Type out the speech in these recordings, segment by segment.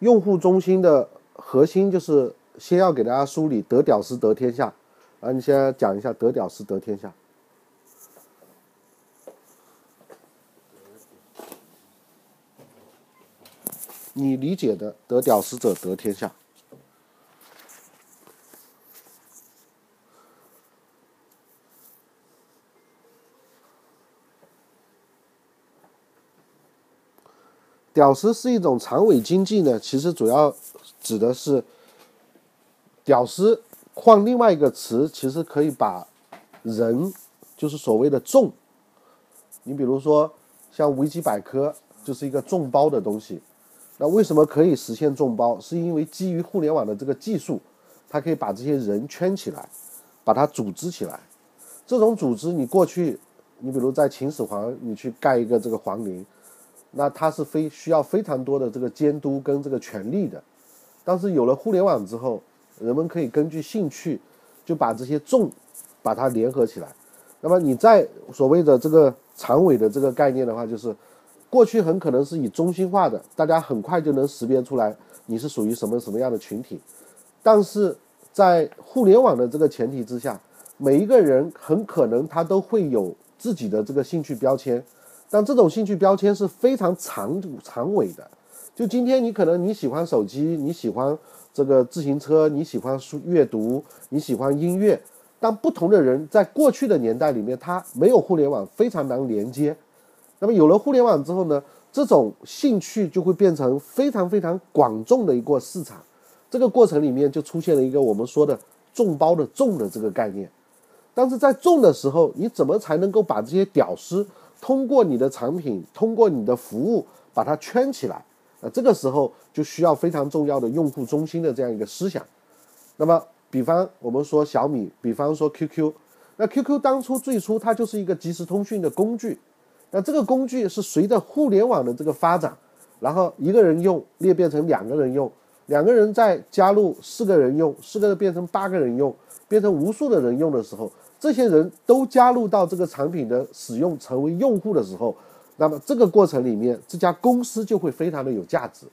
用户中心的核心就是先要给大家梳理得屌丝得天下。啊，你先讲一下得屌丝得天下。你理解的得屌丝者得天下。屌丝是一种长尾经济呢，其实主要指的是屌丝换另外一个词，其实可以把人就是所谓的众。你比如说像维基百科就是一个众包的东西，那为什么可以实现众包？是因为基于互联网的这个技术，它可以把这些人圈起来，把它组织起来。这种组织，你过去，你比如在秦始皇，你去盖一个这个皇陵。那它是非需要非常多的这个监督跟这个权力的，但是有了互联网之后，人们可以根据兴趣，就把这些众，把它联合起来。那么你在所谓的这个长尾的这个概念的话，就是过去很可能是以中心化的，大家很快就能识别出来你是属于什么什么样的群体，但是在互联网的这个前提之下，每一个人很可能他都会有自己的这个兴趣标签。但这种兴趣标签是非常长长尾的，就今天你可能你喜欢手机，你喜欢这个自行车，你喜欢书阅读，你喜欢音乐，但不同的人在过去的年代里面，他没有互联网，非常难连接。那么有了互联网之后呢，这种兴趣就会变成非常非常广众的一个市场。这个过程里面就出现了一个我们说的“众包”的“众”的这个概念。但是在众的时候，你怎么才能够把这些屌丝？通过你的产品，通过你的服务，把它圈起来，那这个时候就需要非常重要的用户中心的这样一个思想。那么，比方我们说小米，比方说 QQ，那 QQ 当初最初它就是一个即时通讯的工具，那这个工具是随着互联网的这个发展，然后一个人用裂变成两个人用，两个人再加入四个人用，四个人变成八个人用，变成无数的人用的时候。这些人都加入到这个产品的使用，成为用户的时候，那么这个过程里面，这家公司就会非常的有价值。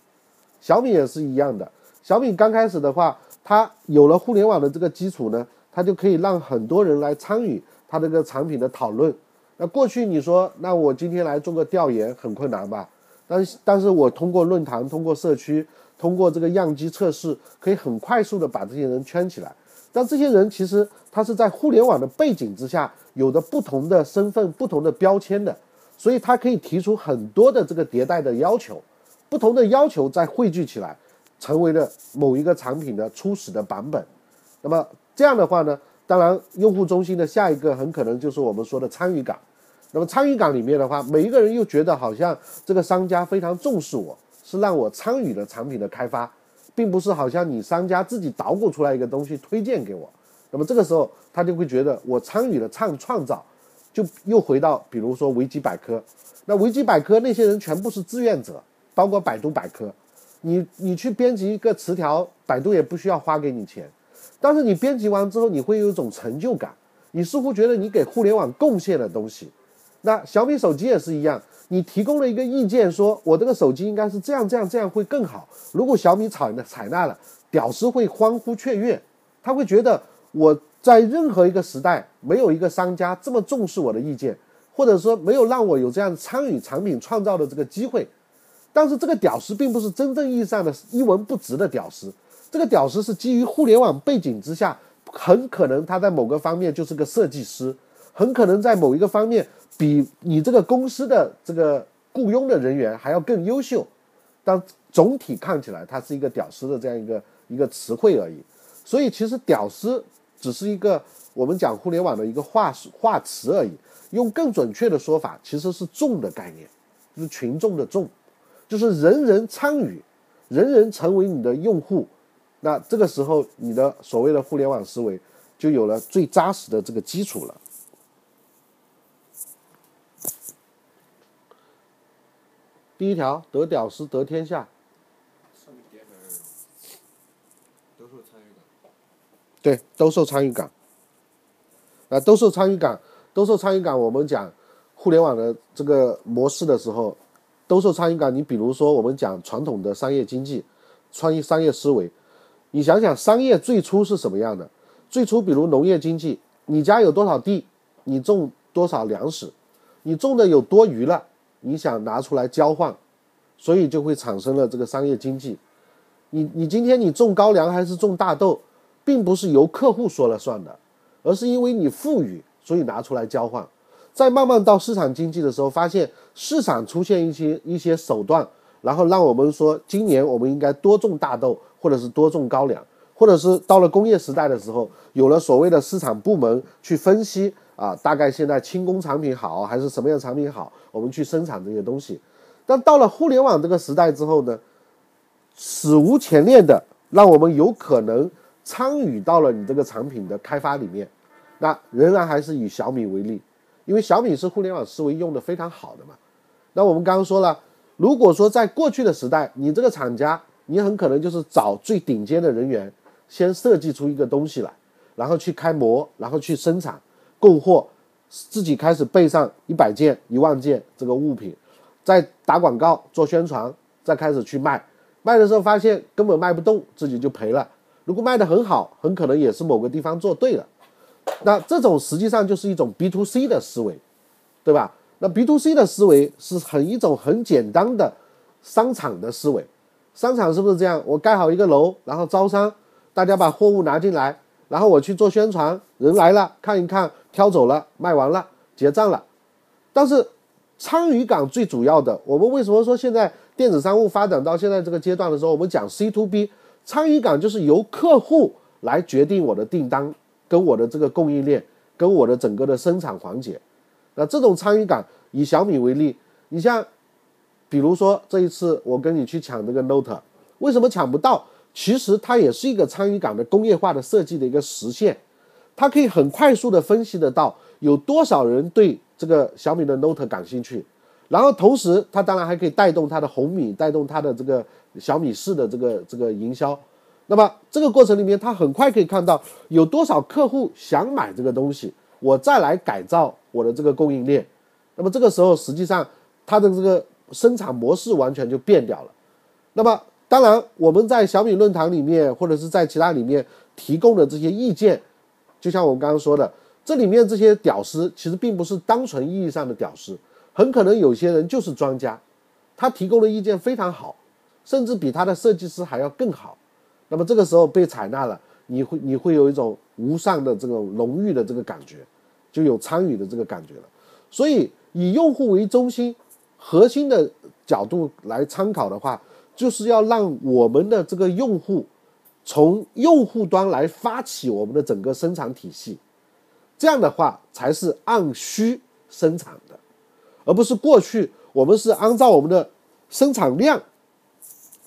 小米也是一样的，小米刚开始的话，它有了互联网的这个基础呢，它就可以让很多人来参与它这个产品的讨论。那过去你说，那我今天来做个调研很困难吧？但是，但是我通过论坛、通过社区、通过这个样机测试，可以很快速的把这些人圈起来。但这些人其实他是在互联网的背景之下，有着不同的身份、不同的标签的，所以他可以提出很多的这个迭代的要求，不同的要求再汇聚起来，成为了某一个产品的初始的版本。那么这样的话呢，当然用户中心的下一个很可能就是我们说的参与感。那么参与感里面的话，每一个人又觉得好像这个商家非常重视我，是让我参与了产品的开发。并不是好像你商家自己捣鼓出来一个东西推荐给我，那么这个时候他就会觉得我参与了创创造，就又回到比如说维基百科，那维基百科那些人全部是志愿者，包括百度百科，你你去编辑一个词条，百度也不需要花给你钱，但是你编辑完之后你会有一种成就感，你似乎觉得你给互联网贡献了东西，那小米手机也是一样。你提供了一个意见，说我这个手机应该是这样这样这样会更好。如果小米采纳采纳了，屌丝会欢呼雀跃，他会觉得我在任何一个时代没有一个商家这么重视我的意见，或者说没有让我有这样参与产品创造的这个机会。但是这个屌丝并不是真正意义上的一文不值的屌丝，这个屌丝是基于互联网背景之下，很可能他在某个方面就是个设计师，很可能在某一个方面。比你这个公司的这个雇佣的人员还要更优秀，但总体看起来，它是一个屌丝的这样一个一个词汇而已。所以，其实屌丝只是一个我们讲互联网的一个话话词而已。用更准确的说法，其实是众的概念，就是群众的众，就是人人参与，人人成为你的用户。那这个时候，你的所谓的互联网思维就有了最扎实的这个基础了。第一条得屌丝得天下，都受参与感。对，都受参与感。啊，都受参与感，都受参与感。我们讲互联网的这个模式的时候，都受参与感。你比如说，我们讲传统的商业经济，创意商业思维。你想想，商业最初是什么样的？最初，比如农业经济，你家有多少地，你种多少粮食，你种的有多余了，你想拿出来交换，所以就会产生了这个商业经济。你你今天你种高粱还是种大豆，并不是由客户说了算的，而是因为你富裕，所以拿出来交换。再慢慢到市场经济的时候，发现市场出现一些一些手段，然后让我们说，今年我们应该多种大豆，或者是多种高粱，或者是到了工业时代的时候，有了所谓的市场部门去分析啊，大概现在轻工产品好还是什么样产品好，我们去生产这些东西。但到了互联网这个时代之后呢？史无前例的，让我们有可能参与到了你这个产品的开发里面。那仍然还是以小米为例，因为小米是互联网思维用的非常好的嘛。那我们刚刚说了，如果说在过去的时代，你这个厂家，你很可能就是找最顶尖的人员，先设计出一个东西来，然后去开模，然后去生产、供货，自己开始备上一百件、一万件这个物品，再打广告、做宣传，再开始去卖。卖的时候发现根本卖不动，自己就赔了。如果卖得很好，很可能也是某个地方做对了。那这种实际上就是一种 B to C 的思维，对吧？那 B to C 的思维是很一种很简单的商场的思维。商场是不是这样？我盖好一个楼，然后招商，大家把货物拿进来，然后我去做宣传，人来了看一看，挑走了，卖完了，结账了。但是参与感最主要的，我们为什么说现在？电子商务发展到现在这个阶段的时候，我们讲 C to B，参与感就是由客户来决定我的订单，跟我的这个供应链，跟我的整个的生产环节。那这种参与感，以小米为例，你像，比如说这一次我跟你去抢这个 Note，为什么抢不到？其实它也是一个参与感的工业化的设计的一个实现，它可以很快速的分析得到有多少人对这个小米的 Note 感兴趣。然后同时，它当然还可以带动它的红米，带动它的这个小米四的这个这个营销。那么这个过程里面，它很快可以看到有多少客户想买这个东西，我再来改造我的这个供应链。那么这个时候，实际上它的这个生产模式完全就变掉了。那么当然，我们在小米论坛里面或者是在其他里面提供的这些意见，就像我刚刚说的，这里面这些屌丝其实并不是单纯意义上的屌丝。很可能有些人就是专家，他提供的意见非常好，甚至比他的设计师还要更好。那么这个时候被采纳了，你会你会有一种无上的这种荣誉的这个感觉，就有参与的这个感觉了。所以以用户为中心，核心的角度来参考的话，就是要让我们的这个用户从用户端来发起我们的整个生产体系，这样的话才是按需生产的。而不是过去我们是按照我们的生产量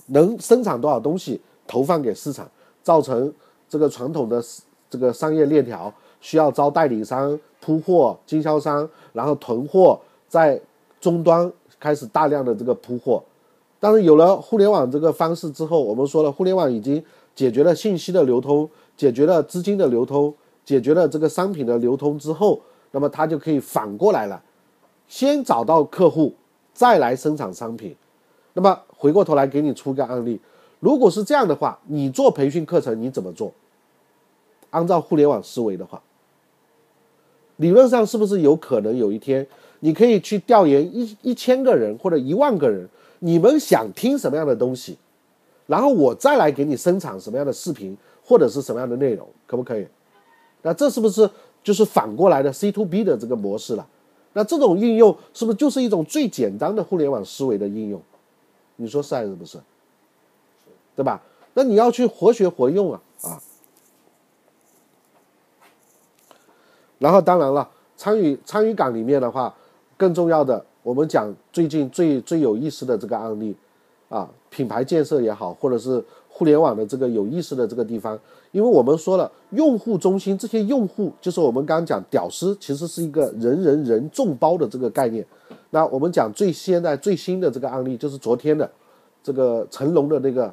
能生产多少东西投放给市场，造成这个传统的这个商业链条需要招代理商铺货、经销商，然后囤货，在终端开始大量的这个铺货。但是有了互联网这个方式之后，我们说了，互联网已经解决了信息的流通，解决了资金的流通，解决了这个商品的流通之后，那么它就可以反过来了。先找到客户，再来生产商品。那么回过头来给你出个案例，如果是这样的话，你做培训课程你怎么做？按照互联网思维的话，理论上是不是有可能有一天，你可以去调研一一千个人或者一万个人，你们想听什么样的东西，然后我再来给你生产什么样的视频或者是什么样的内容，可不可以？那这是不是就是反过来的 C to B 的这个模式了？那这种应用是不是就是一种最简单的互联网思维的应用？你说是还是不是？对吧？那你要去活学活用啊啊！然后当然了，参与参与感里面的话，更重要的，我们讲最近最最有意思的这个案例啊，品牌建设也好，或者是。互联网的这个有意思的这个地方，因为我们说了用户中心，这些用户就是我们刚刚讲屌丝，其实是一个人人人众包的这个概念。那我们讲最现在最新的这个案例，就是昨天的这个成龙的那个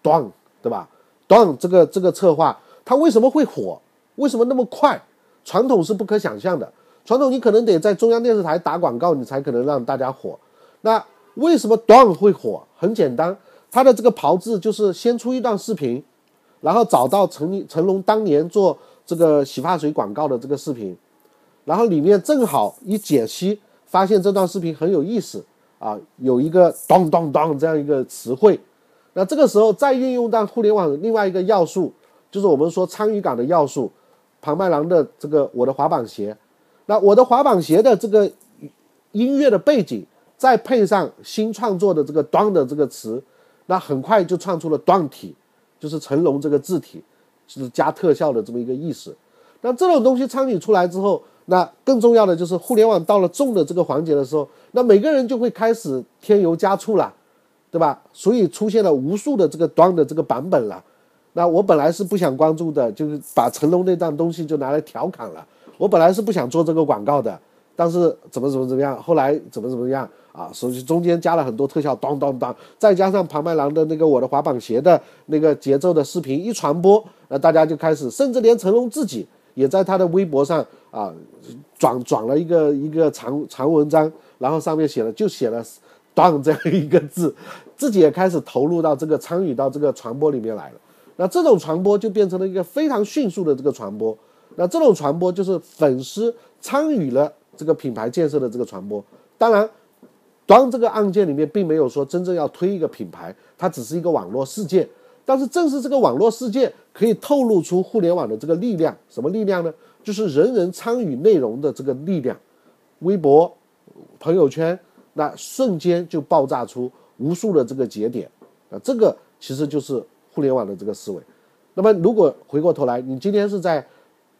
端，对吧？端这个这个策划，它为什么会火？为什么那么快？传统是不可想象的，传统你可能得在中央电视台打广告，你才可能让大家火。那为什么短会火？很简单，它的这个炮制就是先出一段视频，然后找到成成龙当年做这个洗发水广告的这个视频，然后里面正好一解析，发现这段视频很有意思啊，有一个咚咚咚这样一个词汇，那这个时候再运用到互联网另外一个要素，就是我们说参与感的要素，庞麦郎的这个我的滑板鞋，那我的滑板鞋的这个音乐的背景。再配上新创作的这个“端”的这个词，那很快就创出了“端体”，就是成龙这个字体，就是加特效的这么一个意思。那这种东西参与出来之后，那更重要的就是互联网到了重的这个环节的时候，那每个人就会开始添油加醋了，对吧？所以出现了无数的这个“端”的这个版本了。那我本来是不想关注的，就是把成龙那段东西就拿来调侃了。我本来是不想做这个广告的，但是怎么怎么怎么样，后来怎么怎么样。啊，所以中间加了很多特效，当当当，再加上庞麦郎的那个我的滑板鞋的那个节奏的视频一传播，那大家就开始，甚至连成龙自己也在他的微博上啊转转了一个一个长长文章，然后上面写了就写了“当”这样一个字，自己也开始投入到这个参与到这个传播里面来了。那这种传播就变成了一个非常迅速的这个传播，那这种传播就是粉丝参与了这个品牌建设的这个传播，当然。当这个案件里面并没有说真正要推一个品牌，它只是一个网络事件。但是正是这个网络事件可以透露出互联网的这个力量，什么力量呢？就是人人参与内容的这个力量。微博、朋友圈，那瞬间就爆炸出无数的这个节点啊！这个其实就是互联网的这个思维。那么如果回过头来，你今天是在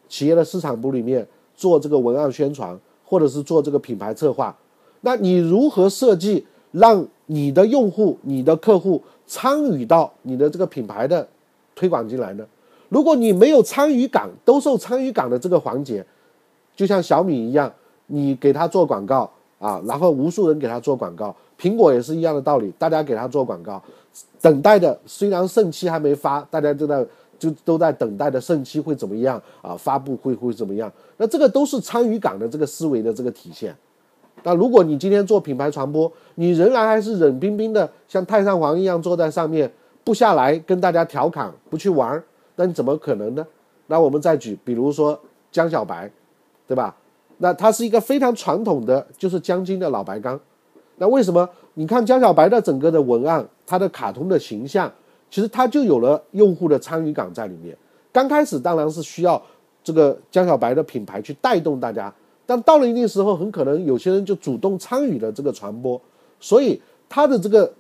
企业的市场部里面做这个文案宣传，或者是做这个品牌策划。那你如何设计，让你的用户、你的客户参与到你的这个品牌的推广进来呢？如果你没有参与感，都受参与感的这个环节，就像小米一样，你给他做广告啊，然后无数人给他做广告，苹果也是一样的道理，大家给他做广告，等待的虽然盛期还没发，大家都在就都在等待的圣期会怎么样啊？发布会会怎么样？那这个都是参与感的这个思维的这个体现。那如果你今天做品牌传播，你仍然还是冷冰冰的，像太上皇一样坐在上面不下来跟大家调侃，不去玩，那你怎么可能呢？那我们再举，比如说江小白，对吧？那他是一个非常传统的，就是江津的老白干。那为什么？你看江小白的整个的文案，他的卡通的形象，其实他就有了用户的参与感在里面。刚开始当然是需要这个江小白的品牌去带动大家。但到了一定时候，很可能有些人就主动参与了这个传播，所以他的这个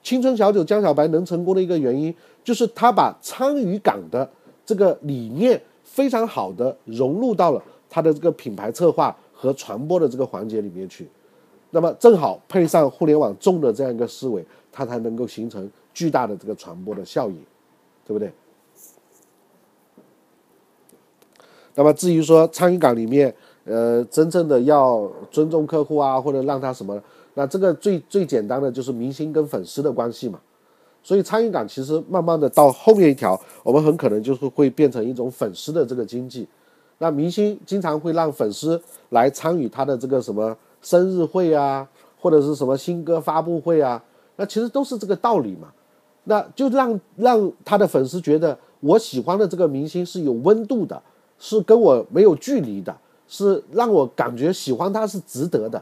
青春小酒江小白能成功的一个原因，就是他把参与感的这个理念非常好的融入到了他的这个品牌策划和传播的这个环节里面去，那么正好配上互联网重的这样一个思维，它才能够形成巨大的这个传播的效应，对不对？那么至于说参与感里面，呃，真正的要尊重客户啊，或者让他什么？那这个最最简单的就是明星跟粉丝的关系嘛。所以参与感其实慢慢的到后面一条，我们很可能就是会变成一种粉丝的这个经济。那明星经常会让粉丝来参与他的这个什么生日会啊，或者是什么新歌发布会啊，那其实都是这个道理嘛。那就让让他的粉丝觉得我喜欢的这个明星是有温度的，是跟我没有距离的。是让我感觉喜欢他是值得的，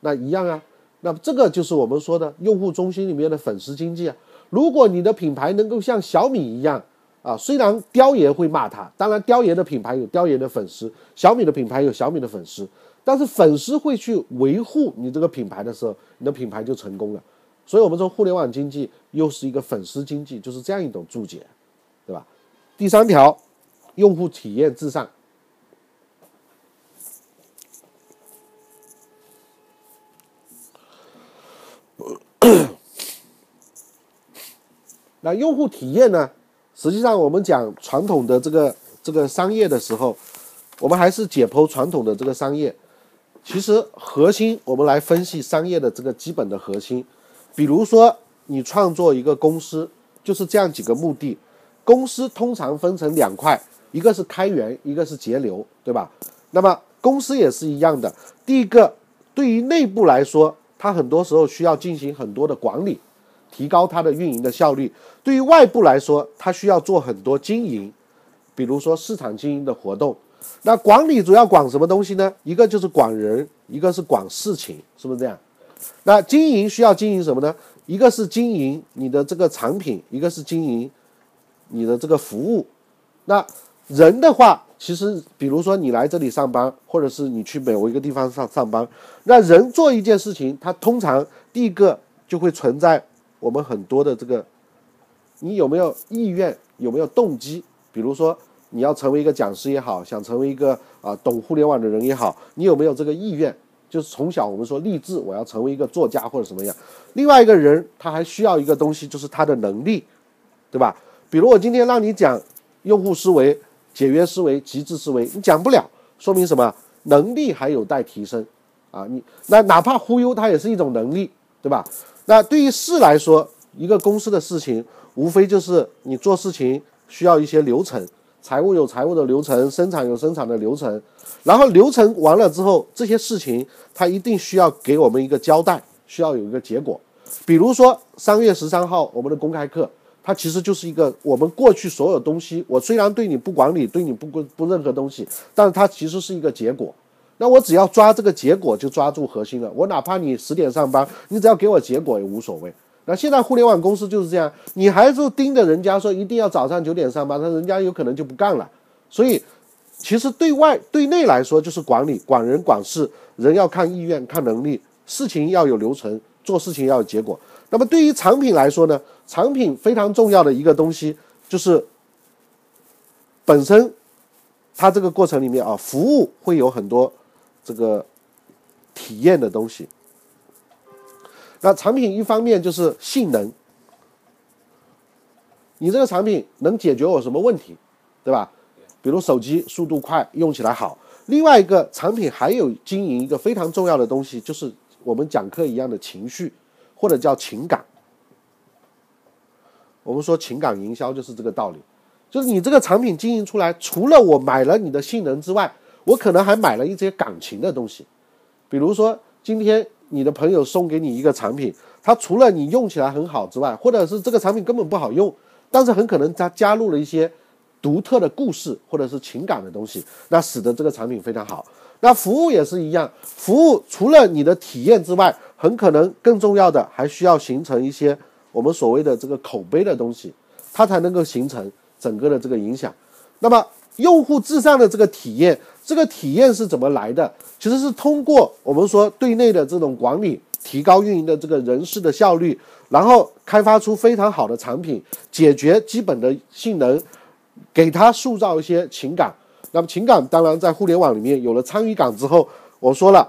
那一样啊，那这个就是我们说的用户中心里面的粉丝经济啊。如果你的品牌能够像小米一样啊，虽然雕爷会骂他，当然雕爷的品牌有雕爷的粉丝，小米的品牌有小米的粉丝，但是粉丝会去维护你这个品牌的时候，你的品牌就成功了。所以，我们说互联网经济又是一个粉丝经济，就是这样一种注解，对吧？第三条，用户体验至上。那用户体验呢？实际上，我们讲传统的这个这个商业的时候，我们还是解剖传统的这个商业。其实核心，我们来分析商业的这个基本的核心。比如说，你创作一个公司，就是这样几个目的。公司通常分成两块，一个是开源，一个是节流，对吧？那么公司也是一样的。第一个，对于内部来说。它很多时候需要进行很多的管理，提高它的运营的效率。对于外部来说，它需要做很多经营，比如说市场经营的活动。那管理主要管什么东西呢？一个就是管人，一个是管事情，是不是这样？那经营需要经营什么呢？一个是经营你的这个产品，一个是经营你的这个服务。那人的话，其实比如说你来这里上班，或者是你去某一个地方上上班，那人做一件事情，他通常第一个就会存在我们很多的这个，你有没有意愿，有没有动机？比如说你要成为一个讲师也好，想成为一个啊懂互联网的人也好，你有没有这个意愿？就是从小我们说励志，我要成为一个作家或者什么样。另外一个人他还需要一个东西，就是他的能力，对吧？比如我今天让你讲用户思维、简约思维、极致思维，你讲不了，说明什么？能力还有待提升啊！你那哪怕忽悠，它也是一种能力，对吧？那对于事来说，一个公司的事情，无非就是你做事情需要一些流程。财务有财务的流程，生产有生产的流程，然后流程完了之后，这些事情它一定需要给我们一个交代，需要有一个结果。比如说三月十三号我们的公开课，它其实就是一个我们过去所有东西，我虽然对你不管理，对你不不不任何东西，但是它其实是一个结果。那我只要抓这个结果，就抓住核心了。我哪怕你十点上班，你只要给我结果也无所谓。那现在互联网公司就是这样，你还是盯着人家说一定要早上九点上班，那人家有可能就不干了。所以，其实对外对内来说就是管理，管人管事，人要看意愿、看能力，事情要有流程，做事情要有结果。那么对于产品来说呢，产品非常重要的一个东西就是本身它这个过程里面啊，服务会有很多这个体验的东西。那产品一方面就是性能，你这个产品能解决我什么问题，对吧？比如手机速度快，用起来好。另外一个产品还有经营一个非常重要的东西，就是我们讲课一样的情绪，或者叫情感。我们说情感营销就是这个道理，就是你这个产品经营出来，除了我买了你的性能之外，我可能还买了一些感情的东西，比如说今天。你的朋友送给你一个产品，它除了你用起来很好之外，或者是这个产品根本不好用，但是很可能它加入了一些独特的故事或者是情感的东西，那使得这个产品非常好。那服务也是一样，服务除了你的体验之外，很可能更重要的还需要形成一些我们所谓的这个口碑的东西，它才能够形成整个的这个影响。那么用户至上的这个体验。这个体验是怎么来的？其实是通过我们说对内的这种管理，提高运营的这个人事的效率，然后开发出非常好的产品，解决基本的性能，给他塑造一些情感。那么情感当然在互联网里面有了参与感之后，我说了，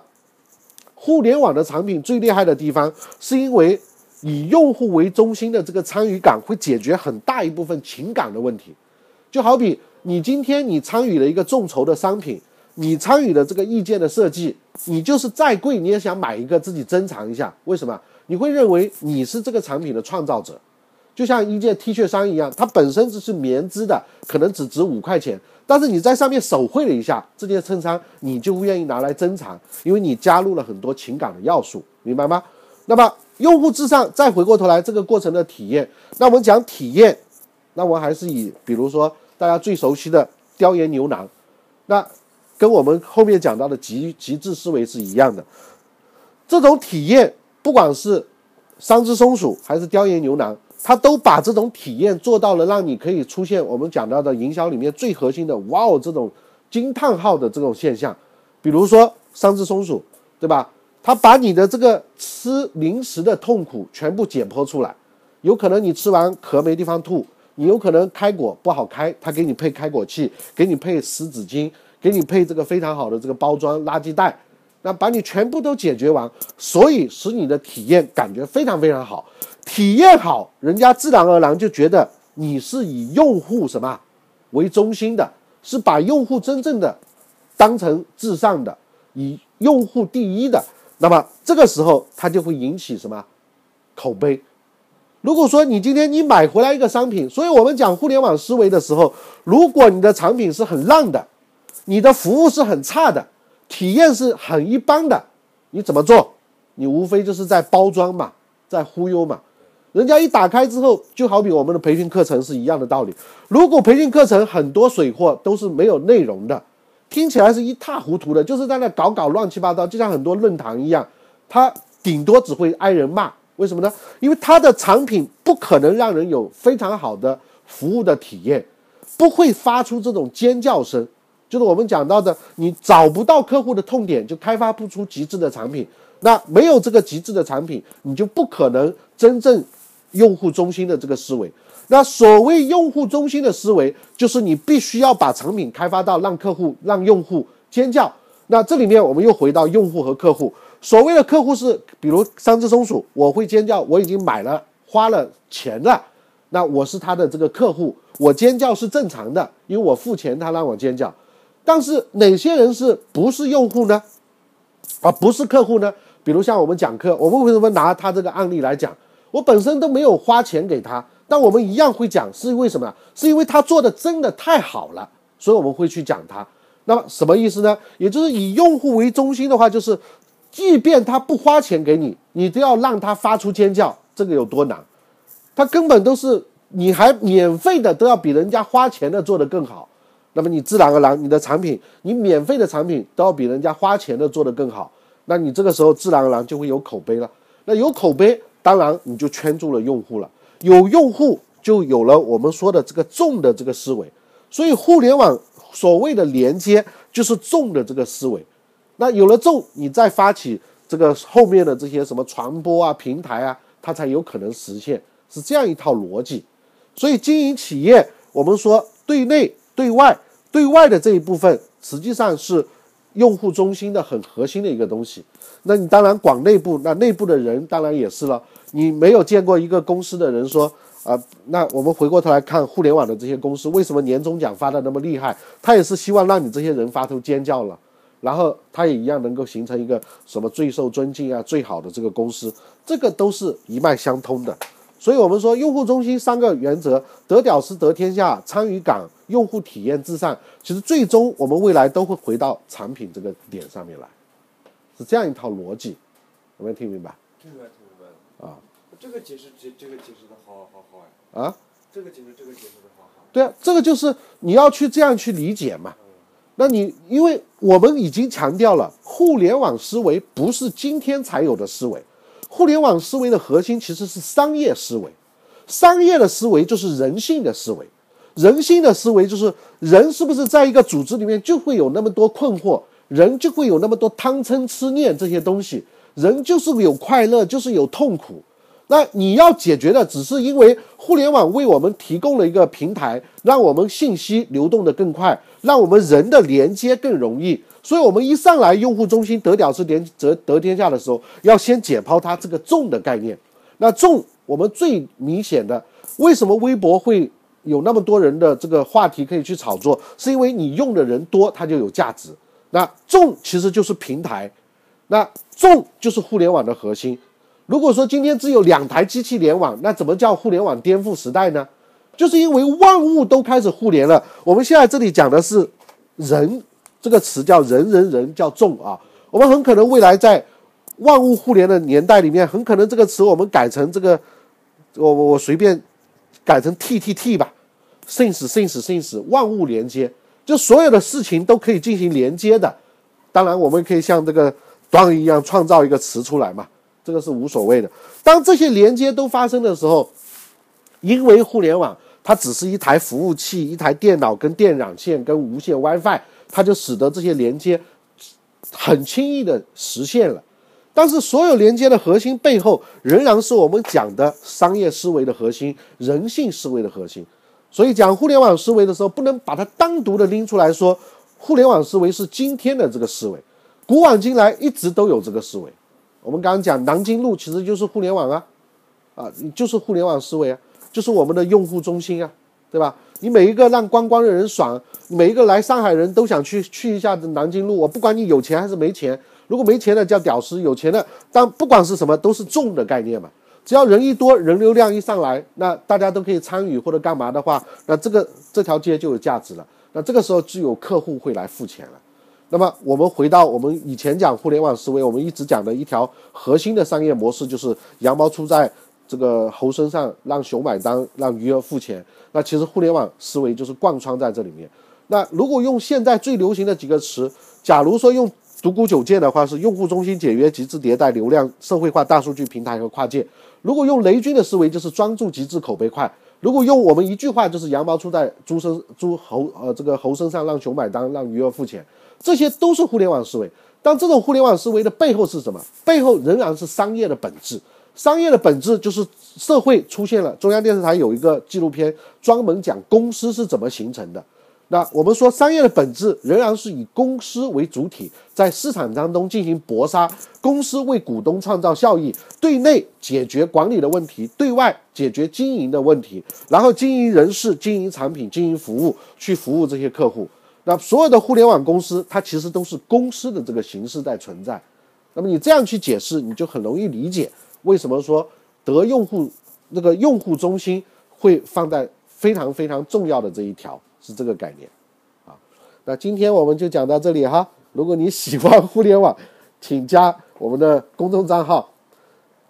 互联网的产品最厉害的地方，是因为以用户为中心的这个参与感会解决很大一部分情感的问题，就好比。你今天你参与了一个众筹的商品，你参与的这个意见的设计，你就是再贵你也想买一个自己珍藏一下。为什么？你会认为你是这个产品的创造者，就像一件 T 恤衫一样，它本身只是棉织的，可能只值五块钱，但是你在上面手绘了一下这件衬衫，你就愿意拿来珍藏，因为你加入了很多情感的要素，明白吗？那么用户至上，再回过头来这个过程的体验，那我们讲体验，那我还是以比如说。大家最熟悉的雕岩牛腩，那跟我们后面讲到的极极致思维是一样的。这种体验，不管是三只松鼠还是雕岩牛腩，它都把这种体验做到了，让你可以出现我们讲到的营销里面最核心的“哇哦”这种惊叹号的这种现象。比如说三只松鼠，对吧？它把你的这个吃零食的痛苦全部解剖出来，有可能你吃完壳没地方吐。你有可能开果不好开，他给你配开果器，给你配湿纸巾，给你配这个非常好的这个包装垃圾袋，那把你全部都解决完，所以使你的体验感觉非常非常好。体验好，人家自然而然就觉得你是以用户什么为中心的，是把用户真正的当成至上的，以用户第一的。那么这个时候，他就会引起什么口碑？如果说你今天你买回来一个商品，所以我们讲互联网思维的时候，如果你的产品是很烂的，你的服务是很差的，体验是很一般的，你怎么做？你无非就是在包装嘛，在忽悠嘛。人家一打开之后，就好比我们的培训课程是一样的道理。如果培训课程很多水货都是没有内容的，听起来是一塌糊涂的，就是在那搞搞乱七八糟，就像很多论坛一样，他顶多只会挨人骂。为什么呢？因为它的产品不可能让人有非常好的服务的体验，不会发出这种尖叫声。就是我们讲到的，你找不到客户的痛点，就开发不出极致的产品。那没有这个极致的产品，你就不可能真正。用户中心的这个思维，那所谓用户中心的思维，就是你必须要把产品开发到让客户、让用户尖叫。那这里面我们又回到用户和客户。所谓的客户是，比如三只松鼠，我会尖叫，我已经买了，花了钱了，那我是他的这个客户，我尖叫是正常的，因为我付钱，他让我尖叫。但是哪些人是不是用户呢？啊，不是客户呢？比如像我们讲课，我们为什么拿他这个案例来讲？我本身都没有花钱给他，但我们一样会讲，是因为什么？是因为他做的真的太好了，所以我们会去讲他。那么什么意思呢？也就是以用户为中心的话，就是即便他不花钱给你，你都要让他发出尖叫，这个有多难？他根本都是你还免费的，都要比人家花钱的做得更好。那么你自然而然，你的产品，你免费的产品都要比人家花钱的做得更好。那你这个时候自然而然就会有口碑了。那有口碑。当然，你就圈住了用户了。有用户，就有了我们说的这个重的这个思维。所以，互联网所谓的连接，就是重的这个思维。那有了重，你再发起这个后面的这些什么传播啊、平台啊，它才有可能实现。是这样一套逻辑。所以，经营企业，我们说对内、对外、对外的这一部分，实际上是用户中心的很核心的一个东西。那你当然管内部，那内部的人当然也是了。你没有见过一个公司的人说啊，那我们回过头来看互联网的这些公司，为什么年终奖发的那么厉害？他也是希望让你这些人发出尖叫了，然后他也一样能够形成一个什么最受尊敬啊、最好的这个公司，这个都是一脉相通的。所以，我们说用户中心三个原则：得屌丝得天下，参与感、用户体验至上。其实最终我们未来都会回到产品这个点上面来，是这样一套逻辑，有没有听明白？听明白。听明白了啊，这个解释这这个解释的好好好哎！啊，这个解释这个解释的好好。对啊，这个就是你要去这样去理解嘛。那你因为我们已经强调了，互联网思维不是今天才有的思维，互联网思维的核心其实是商业思维，商业的思维就是人性的思维，人性的思维就是人是不是在一个组织里面就会有那么多困惑，人就会有那么多贪嗔痴念这些东西。人就是有快乐，就是有痛苦。那你要解决的，只是因为互联网为我们提供了一个平台，让我们信息流动的更快，让我们人的连接更容易。所以，我们一上来用户中心得屌丝连得得天下的时候，要先解剖它这个重的概念。那重，我们最明显的，为什么微博会有那么多人的这个话题可以去炒作？是因为你用的人多，它就有价值。那重其实就是平台。那重就是互联网的核心。如果说今天只有两台机器联网，那怎么叫互联网颠覆时代呢？就是因为万物都开始互联了。我们现在这里讲的是“人”这个词，叫“人人人”，叫众啊。我们很可能未来在万物互联的年代里面，很可能这个词我们改成这个，我我我随便改成 T T T 吧，since since since 万物连接，就所有的事情都可以进行连接的。当然，我们可以像这个。当一样创造一个词出来嘛，这个是无所谓的。当这些连接都发生的时候，因为互联网它只是一台服务器、一台电脑跟电缆线跟无线 WiFi，它就使得这些连接很轻易的实现了。但是所有连接的核心背后，仍然是我们讲的商业思维的核心、人性思维的核心。所以讲互联网思维的时候，不能把它单独的拎出来说，互联网思维是今天的这个思维。古往今来一直都有这个思维，我们刚刚讲南京路其实就是互联网啊，啊，就是互联网思维啊，就是我们的用户中心啊，对吧？你每一个让观光的人爽，每一个来上海人都想去去一下南京路，我不管你有钱还是没钱，如果没钱的叫屌丝，有钱的，但不管是什么都是重的概念嘛，只要人一多，人流量一上来，那大家都可以参与或者干嘛的话，那这个这条街就有价值了，那这个时候就有客户会来付钱了。那么我们回到我们以前讲互联网思维，我们一直讲的一条核心的商业模式就是羊毛出在这个猴身上，让熊买单，让鱼儿付钱。那其实互联网思维就是贯穿在这里面。那如果用现在最流行的几个词，假如说用独孤九剑的话，是用户中心、简约、极致迭代、流量、社会化、大数据、平台和跨界。如果用雷军的思维，就是专注、极致、口碑快。如果用我们一句话，就是羊毛出在猪身、猪猴呃这个猴身上，让熊买单，让鱼儿付钱。这些都是互联网思维。但这种互联网思维的背后是什么？背后仍然是商业的本质。商业的本质就是社会出现了。中央电视台有一个纪录片，专门讲公司是怎么形成的。那我们说，商业的本质仍然是以公司为主体，在市场当中进行搏杀。公司为股东创造效益，对内解决管理的问题，对外解决经营的问题，然后经营人事、经营产品、经营服务，去服务这些客户。那所有的互联网公司，它其实都是公司的这个形式在存在。那么你这样去解释，你就很容易理解为什么说得用户那个用户中心会放在非常非常重要的这一条。是这个概念，啊，那今天我们就讲到这里哈。如果你喜欢互联网，请加我们的公众账号，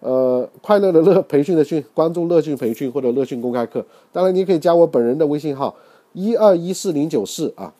呃，快乐的乐培训的训，关注乐讯培训或者乐讯公开课。当然，你可以加我本人的微信号一二一四零九四啊。